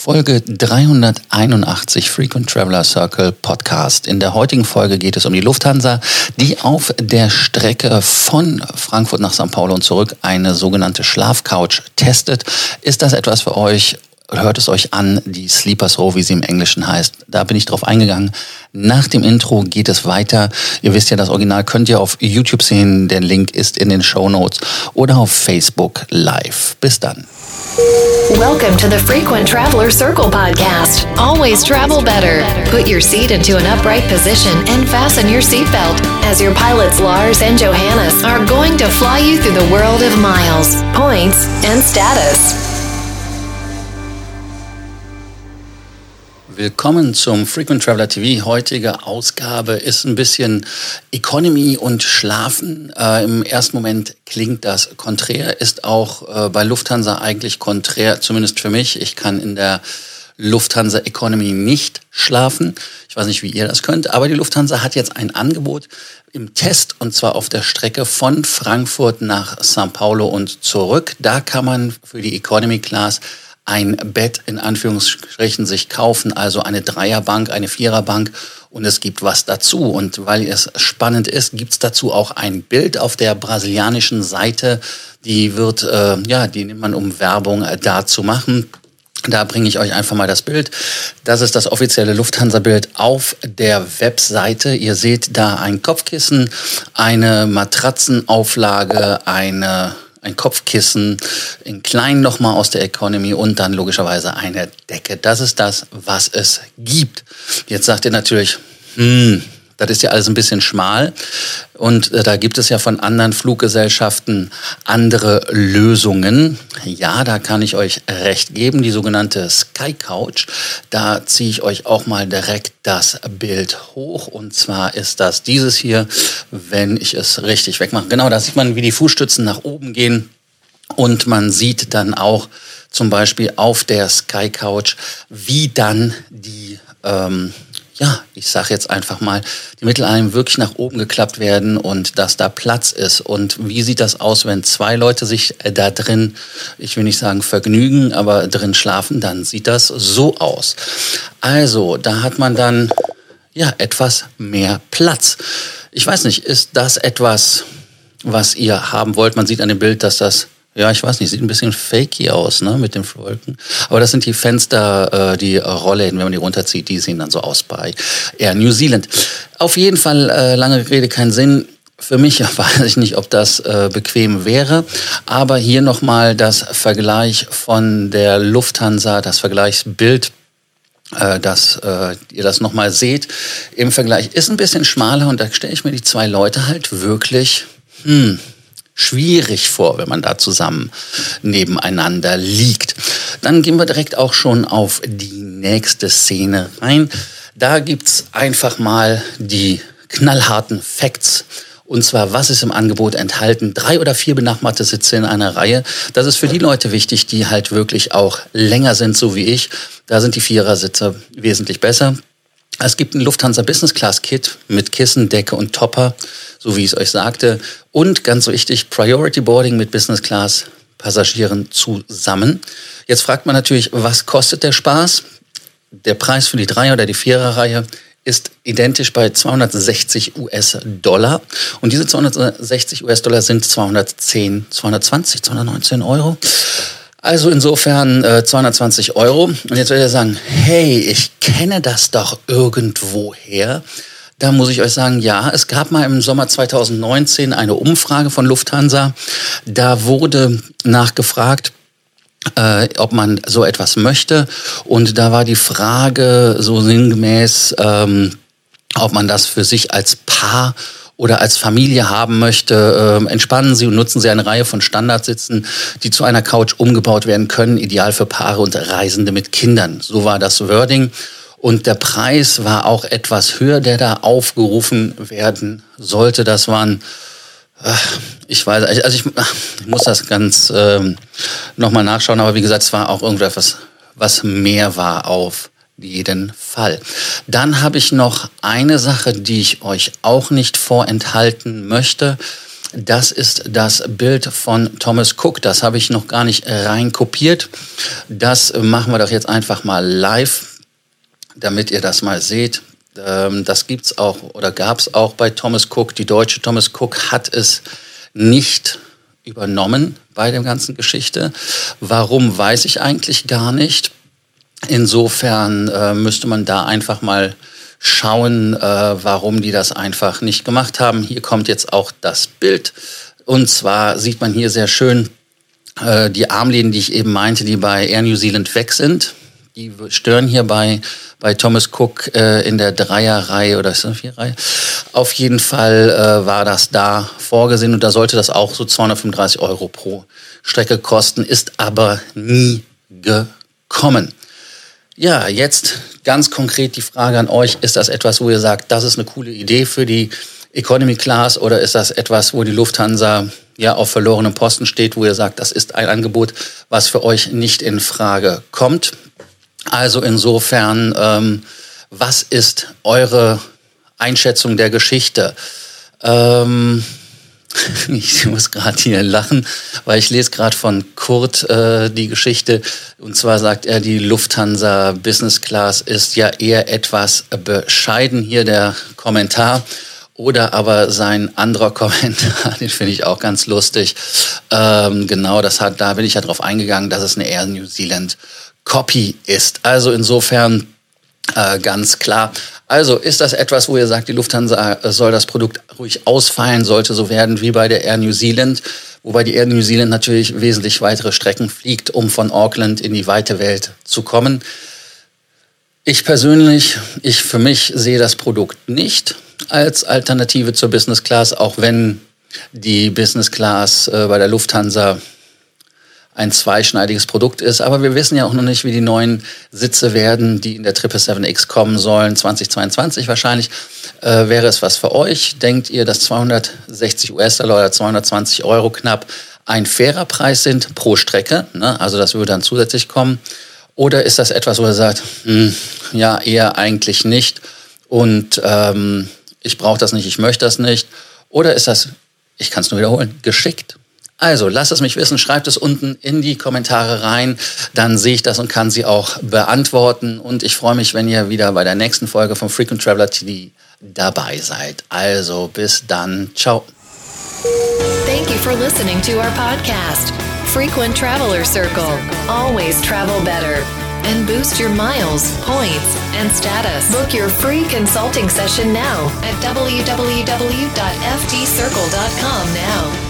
Folge 381 Frequent Traveler Circle Podcast. In der heutigen Folge geht es um die Lufthansa, die auf der Strecke von Frankfurt nach St. Paulo und zurück eine sogenannte Schlafcouch testet. Ist das etwas für euch? Hört es euch an, die Sleepers Row, wie sie im Englischen heißt. Da bin ich drauf eingegangen. Nach dem Intro geht es weiter. Ihr wisst ja, das Original könnt ihr auf YouTube sehen. Der Link ist in den Show Notes oder auf Facebook live. Bis dann. Welcome to the Frequent Traveler Circle podcast. Always travel better. Put your seat into an upright position and fasten your seatbelt as your pilots Lars and Johannes are going to fly you through the world of miles, points, and status. Willkommen zum Frequent Traveler TV. Heutige Ausgabe ist ein bisschen Economy und Schlafen. Äh, Im ersten Moment klingt das konträr, ist auch äh, bei Lufthansa eigentlich konträr, zumindest für mich. Ich kann in der Lufthansa Economy nicht schlafen. Ich weiß nicht, wie ihr das könnt, aber die Lufthansa hat jetzt ein Angebot im Test und zwar auf der Strecke von Frankfurt nach São Paulo und zurück. Da kann man für die Economy Class ein Bett in Anführungsstrichen sich kaufen, also eine Dreierbank, eine Viererbank und es gibt was dazu. Und weil es spannend ist, gibt es dazu auch ein Bild auf der brasilianischen Seite. Die wird, äh, ja, die nimmt man, um Werbung äh, da zu machen. Da bringe ich euch einfach mal das Bild. Das ist das offizielle Lufthansa-Bild auf der Webseite. Ihr seht da ein Kopfkissen, eine Matratzenauflage, eine ein Kopfkissen, in klein nochmal aus der Economy und dann logischerweise eine Decke. Das ist das, was es gibt. Jetzt sagt ihr natürlich, hm, das ist ja alles ein bisschen schmal. Und äh, da gibt es ja von anderen Fluggesellschaften andere Lösungen. Ja, da kann ich euch recht geben. Die sogenannte Sky Couch. Da ziehe ich euch auch mal direkt das Bild hoch. Und zwar ist das dieses hier, wenn ich es richtig wegmache. Genau, da sieht man, wie die Fußstützen nach oben gehen. Und man sieht dann auch zum Beispiel auf der Sky Couch, wie dann die ähm, ja, ich sage jetzt einfach mal, die Mittelalm wirklich nach oben geklappt werden und dass da Platz ist. Und wie sieht das aus, wenn zwei Leute sich äh, da drin, ich will nicht sagen vergnügen, aber drin schlafen, dann sieht das so aus. Also, da hat man dann ja etwas mehr Platz. Ich weiß nicht, ist das etwas, was ihr haben wollt? Man sieht an dem Bild, dass das ja, ich weiß nicht, sieht ein bisschen fakey aus, ne, mit den Wolken. Aber das sind die Fenster, äh, die Rollläden, wenn man die runterzieht, die sehen dann so aus bei Air New Zealand. Auf jeden Fall, äh, lange Rede, kein Sinn. Für mich weiß ich nicht, ob das äh, bequem wäre. Aber hier nochmal das Vergleich von der Lufthansa, das Vergleichsbild äh, dass äh, ihr das nochmal seht. Im Vergleich ist ein bisschen schmaler und da stelle ich mir die zwei Leute halt wirklich, hm, schwierig vor, wenn man da zusammen nebeneinander liegt. Dann gehen wir direkt auch schon auf die nächste Szene rein. Da gibt's einfach mal die knallharten Facts. Und zwar, was ist im Angebot enthalten? Drei oder vier benachbarte Sitze in einer Reihe. Das ist für die Leute wichtig, die halt wirklich auch länger sind, so wie ich. Da sind die Vierersitze wesentlich besser. Es gibt ein Lufthansa Business Class Kit mit Kissen, Decke und Topper, so wie ich es euch sagte. Und ganz wichtig, Priority Boarding mit Business Class Passagieren zusammen. Jetzt fragt man natürlich, was kostet der Spaß? Der Preis für die Dreier- oder die Viererreihe ist identisch bei 260 US-Dollar. Und diese 260 US-Dollar sind 210, 220, 219 Euro. Also insofern äh, 220 Euro. Und jetzt würde ich sagen, hey, ich kenne das doch irgendwoher. Da muss ich euch sagen, ja, es gab mal im Sommer 2019 eine Umfrage von Lufthansa. Da wurde nachgefragt, äh, ob man so etwas möchte. Und da war die Frage so sinngemäß, ähm, ob man das für sich als Paar oder als Familie haben möchte, äh, entspannen Sie und nutzen Sie eine Reihe von Standardsitzen, die zu einer Couch umgebaut werden können, ideal für Paare und Reisende mit Kindern. So war das Wording. Und der Preis war auch etwas höher, der da aufgerufen werden sollte. Das waren, ich weiß, also ich, ich muss das ganz ähm, nochmal nachschauen, aber wie gesagt, es war auch irgendetwas, was mehr war auf jeden Fall. Dann habe ich noch eine Sache, die ich euch auch nicht vorenthalten möchte. Das ist das Bild von Thomas Cook. Das habe ich noch gar nicht rein kopiert. Das machen wir doch jetzt einfach mal live, damit ihr das mal seht. Ähm, das gibt's auch oder gab es auch bei Thomas Cook. Die deutsche Thomas Cook hat es nicht übernommen bei der ganzen Geschichte. Warum weiß ich eigentlich gar nicht. Insofern äh, müsste man da einfach mal schauen, äh, warum die das einfach nicht gemacht haben. Hier kommt jetzt auch das Bild. Und zwar sieht man hier sehr schön äh, die Armlehnen, die ich eben meinte, die bei Air New Zealand weg sind. Die stören hier bei, bei Thomas Cook äh, in der Dreierreihe oder ist das eine Vierreihe? Auf jeden Fall äh, war das da vorgesehen und da sollte das auch so 235 Euro pro Strecke kosten, ist aber nie gekommen. Ja, jetzt ganz konkret die Frage an euch. Ist das etwas, wo ihr sagt, das ist eine coole Idee für die Economy Class oder ist das etwas, wo die Lufthansa ja auf verlorenem Posten steht, wo ihr sagt, das ist ein Angebot, was für euch nicht in Frage kommt? Also insofern, ähm, was ist eure Einschätzung der Geschichte? Ähm, Ich muss gerade hier lachen, weil ich lese gerade von Kurt äh, die Geschichte. Und zwar sagt er, die Lufthansa Business Class ist ja eher etwas bescheiden. Hier der Kommentar. Oder aber sein anderer Kommentar, den finde ich auch ganz lustig. Ähm, genau, das hat, da bin ich ja drauf eingegangen, dass es eine Air New Zealand Copy ist. Also insofern äh, ganz klar. Also ist das etwas, wo ihr sagt, die Lufthansa äh, soll das Produkt ruhig ausfallen, sollte so werden wie bei der Air New Zealand, wobei die Air New Zealand natürlich wesentlich weitere Strecken fliegt, um von Auckland in die weite Welt zu kommen. Ich persönlich, ich für mich sehe das Produkt nicht als Alternative zur Business Class, auch wenn die Business Class äh, bei der Lufthansa ein zweischneidiges Produkt ist. Aber wir wissen ja auch noch nicht, wie die neuen Sitze werden, die in der 777X kommen sollen. 2022 wahrscheinlich. Äh, wäre es was für euch? Denkt ihr, dass 260 US-Dollar oder 220 Euro knapp ein fairer Preis sind pro Strecke? Ne? Also das würde dann zusätzlich kommen. Oder ist das etwas, wo ihr sagt, hm, ja, eher eigentlich nicht und ähm, ich brauche das nicht, ich möchte das nicht? Oder ist das, ich kann es nur wiederholen, geschickt? Also lasst es mich wissen, schreibt es unten in die Kommentare rein, dann sehe ich das und kann sie auch beantworten. Und ich freue mich, wenn ihr wieder bei der nächsten Folge von Frequent Traveler TV dabei seid. Also bis dann, ciao. Thank you for listening to our podcast, Frequent Traveler Circle. Always travel better. And boost your miles, points, and status. Book your free consulting session now at www.ftcircle.com now.